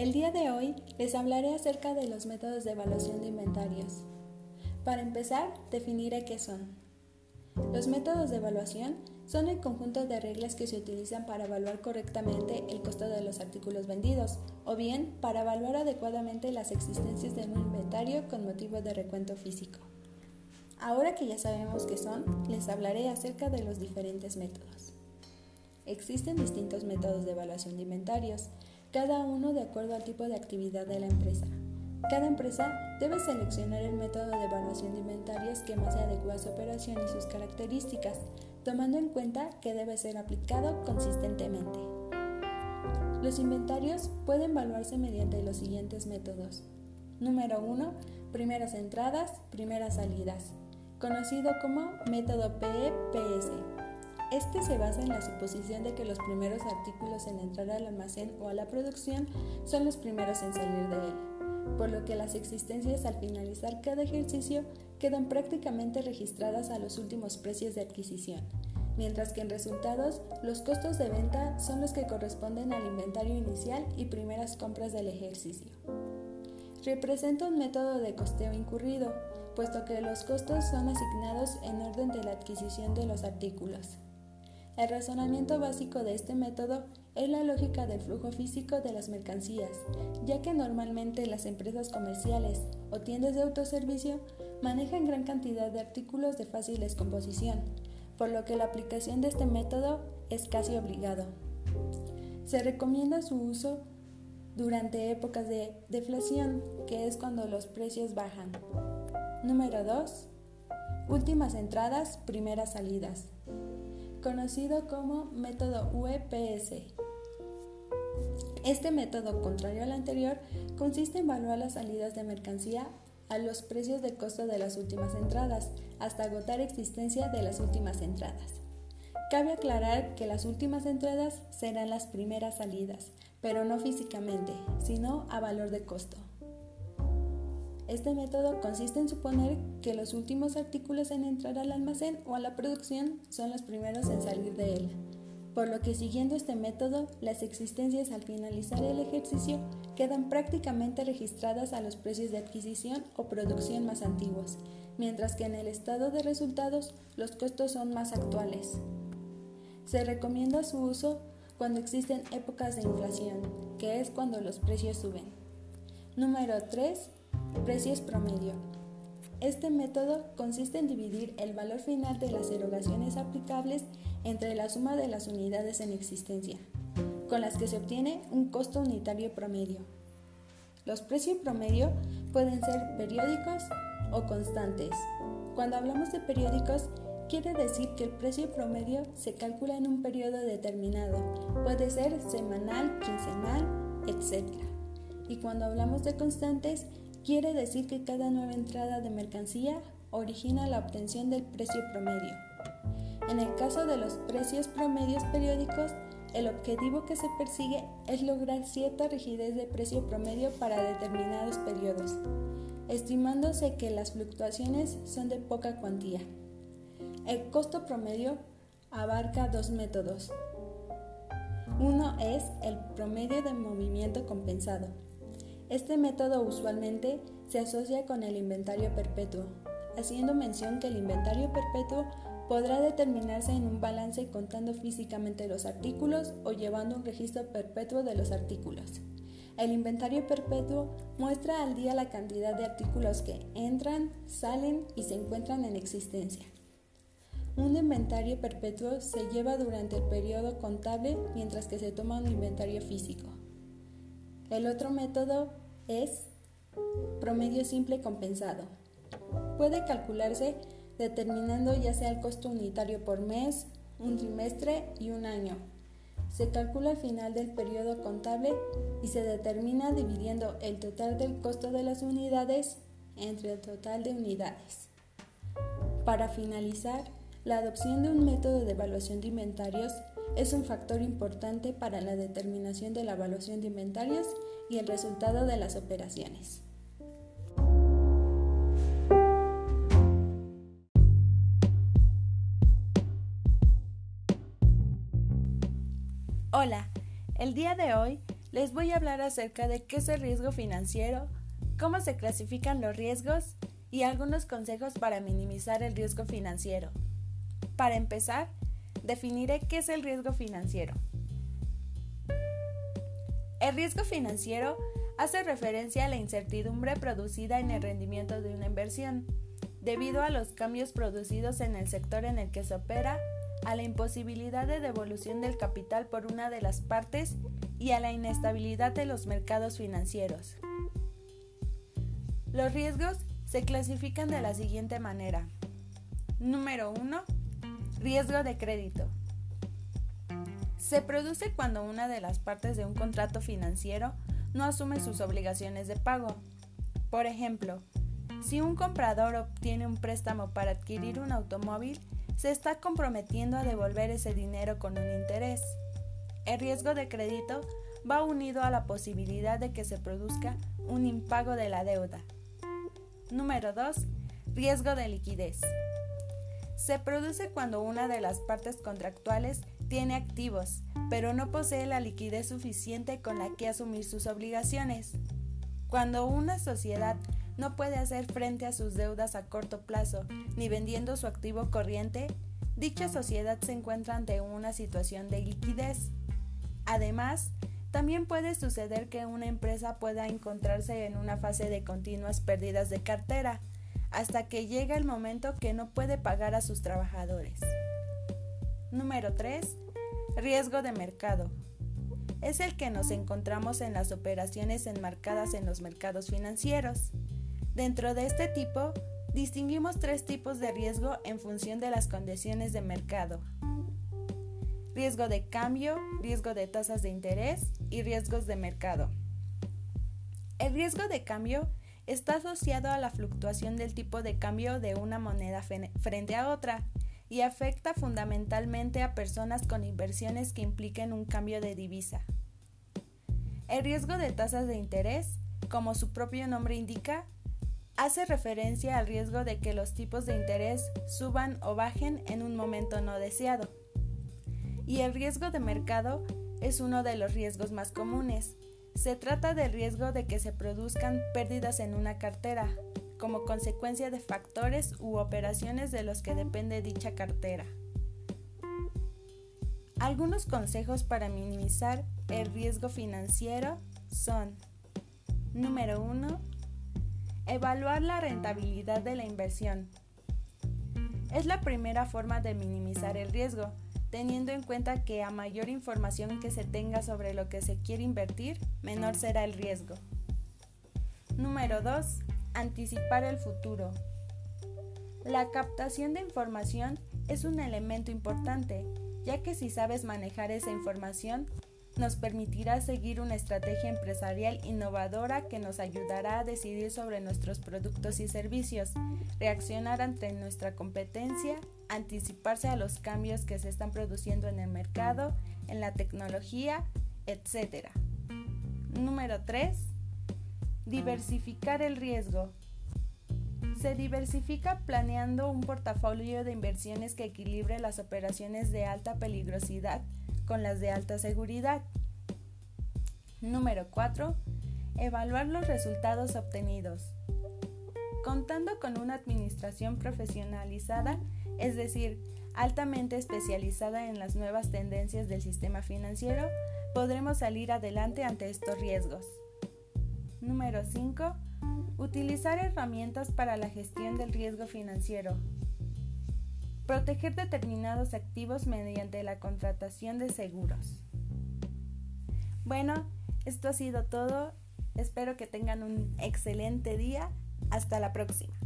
El día de hoy les hablaré acerca de los métodos de evaluación de inventarios. Para empezar, definiré qué son. Los métodos de evaluación son el conjunto de reglas que se utilizan para evaluar correctamente el costo de los artículos vendidos o bien para evaluar adecuadamente las existencias de un inventario con motivo de recuento físico. Ahora que ya sabemos qué son, les hablaré acerca de los diferentes métodos. Existen distintos métodos de evaluación de inventarios, cada uno de acuerdo al tipo de actividad de la empresa. Cada empresa debe seleccionar el método de evaluación de inventarios que más se adecua a su operación y sus características, tomando en cuenta que debe ser aplicado consistentemente. Los inventarios pueden evaluarse mediante los siguientes métodos. Número 1. Primeras entradas, primeras salidas, conocido como método PEPS. Este se basa en la suposición de que los primeros artículos en entrar al almacén o a la producción son los primeros en salir de él, por lo que las existencias al finalizar cada ejercicio quedan prácticamente registradas a los últimos precios de adquisición, mientras que en resultados los costos de venta son los que corresponden al inventario inicial y primeras compras del ejercicio. Representa un método de costeo incurrido, puesto que los costos son asignados en orden de la adquisición de los artículos. El razonamiento básico de este método es la lógica del flujo físico de las mercancías, ya que normalmente las empresas comerciales o tiendas de autoservicio manejan gran cantidad de artículos de fácil descomposición, por lo que la aplicación de este método es casi obligado. Se recomienda su uso durante épocas de deflación, que es cuando los precios bajan. Número 2. Últimas entradas, primeras salidas conocido como método UEPS. Este método, contrario al anterior, consiste en evaluar las salidas de mercancía a los precios de costo de las últimas entradas, hasta agotar existencia de las últimas entradas. Cabe aclarar que las últimas entradas serán las primeras salidas, pero no físicamente, sino a valor de costo. Este método consiste en suponer que los últimos artículos en entrar al almacén o a la producción son los primeros en salir de él, por lo que siguiendo este método, las existencias al finalizar el ejercicio quedan prácticamente registradas a los precios de adquisición o producción más antiguos, mientras que en el estado de resultados los costos son más actuales. Se recomienda su uso cuando existen épocas de inflación, que es cuando los precios suben. Número 3 Precios promedio. Este método consiste en dividir el valor final de las erogaciones aplicables entre la suma de las unidades en existencia, con las que se obtiene un costo unitario promedio. Los precios promedio pueden ser periódicos o constantes. Cuando hablamos de periódicos, quiere decir que el precio promedio se calcula en un periodo determinado, puede ser semanal, quincenal, etc. Y cuando hablamos de constantes, Quiere decir que cada nueva entrada de mercancía origina la obtención del precio promedio. En el caso de los precios promedios periódicos, el objetivo que se persigue es lograr cierta rigidez de precio promedio para determinados periodos, estimándose que las fluctuaciones son de poca cuantía. El costo promedio abarca dos métodos. Uno es el promedio de movimiento compensado, este método usualmente se asocia con el inventario perpetuo, haciendo mención que el inventario perpetuo podrá determinarse en un balance contando físicamente los artículos o llevando un registro perpetuo de los artículos. El inventario perpetuo muestra al día la cantidad de artículos que entran, salen y se encuentran en existencia. Un inventario perpetuo se lleva durante el periodo contable mientras que se toma un inventario físico. El otro método es promedio simple compensado. Puede calcularse determinando ya sea el costo unitario por mes, un trimestre y un año. Se calcula al final del periodo contable y se determina dividiendo el total del costo de las unidades entre el total de unidades. Para finalizar, la adopción de un método de evaluación de inventarios es un factor importante para la determinación de la evaluación de inventarios y el resultado de las operaciones. Hola, el día de hoy les voy a hablar acerca de qué es el riesgo financiero, cómo se clasifican los riesgos y algunos consejos para minimizar el riesgo financiero. Para empezar, definiré qué es el riesgo financiero. El riesgo financiero hace referencia a la incertidumbre producida en el rendimiento de una inversión, debido a los cambios producidos en el sector en el que se opera, a la imposibilidad de devolución del capital por una de las partes y a la inestabilidad de los mercados financieros. Los riesgos se clasifican de la siguiente manera. Número 1. Riesgo de crédito. Se produce cuando una de las partes de un contrato financiero no asume sus obligaciones de pago. Por ejemplo, si un comprador obtiene un préstamo para adquirir un automóvil, se está comprometiendo a devolver ese dinero con un interés. El riesgo de crédito va unido a la posibilidad de que se produzca un impago de la deuda. Número 2. Riesgo de liquidez. Se produce cuando una de las partes contractuales tiene activos, pero no posee la liquidez suficiente con la que asumir sus obligaciones. Cuando una sociedad no puede hacer frente a sus deudas a corto plazo ni vendiendo su activo corriente, dicha sociedad se encuentra ante una situación de liquidez. Además, también puede suceder que una empresa pueda encontrarse en una fase de continuas pérdidas de cartera, hasta que llega el momento que no puede pagar a sus trabajadores. Número 3. Riesgo de mercado. Es el que nos encontramos en las operaciones enmarcadas en los mercados financieros. Dentro de este tipo, distinguimos tres tipos de riesgo en función de las condiciones de mercado riesgo de cambio, riesgo de tasas de interés y riesgos de mercado. El riesgo de cambio está asociado a la fluctuación del tipo de cambio de una moneda frente a otra y afecta fundamentalmente a personas con inversiones que impliquen un cambio de divisa. El riesgo de tasas de interés, como su propio nombre indica, hace referencia al riesgo de que los tipos de interés suban o bajen en un momento no deseado y el riesgo de mercado es uno de los riesgos más comunes. Se trata del riesgo de que se produzcan pérdidas en una cartera, como consecuencia de factores u operaciones de los que depende dicha cartera. Algunos consejos para minimizar el riesgo financiero son Número 1. Evaluar la rentabilidad de la inversión. Es la primera forma de minimizar el riesgo, teniendo en cuenta que a mayor información que se tenga sobre lo que se quiere invertir, menor será el riesgo. Número 2. Anticipar el futuro. La captación de información es un elemento importante, ya que si sabes manejar esa información, nos permitirá seguir una estrategia empresarial innovadora que nos ayudará a decidir sobre nuestros productos y servicios, reaccionar ante nuestra competencia, anticiparse a los cambios que se están produciendo en el mercado, en la tecnología, etc. Número 3. Diversificar el riesgo. Se diversifica planeando un portafolio de inversiones que equilibre las operaciones de alta peligrosidad con las de alta seguridad. Número 4. Evaluar los resultados obtenidos. Contando con una administración profesionalizada, es decir, altamente especializada en las nuevas tendencias del sistema financiero, podremos salir adelante ante estos riesgos. Número 5. Utilizar herramientas para la gestión del riesgo financiero. Proteger determinados activos mediante la contratación de seguros. Bueno, esto ha sido todo. Espero que tengan un excelente día. Hasta la próxima.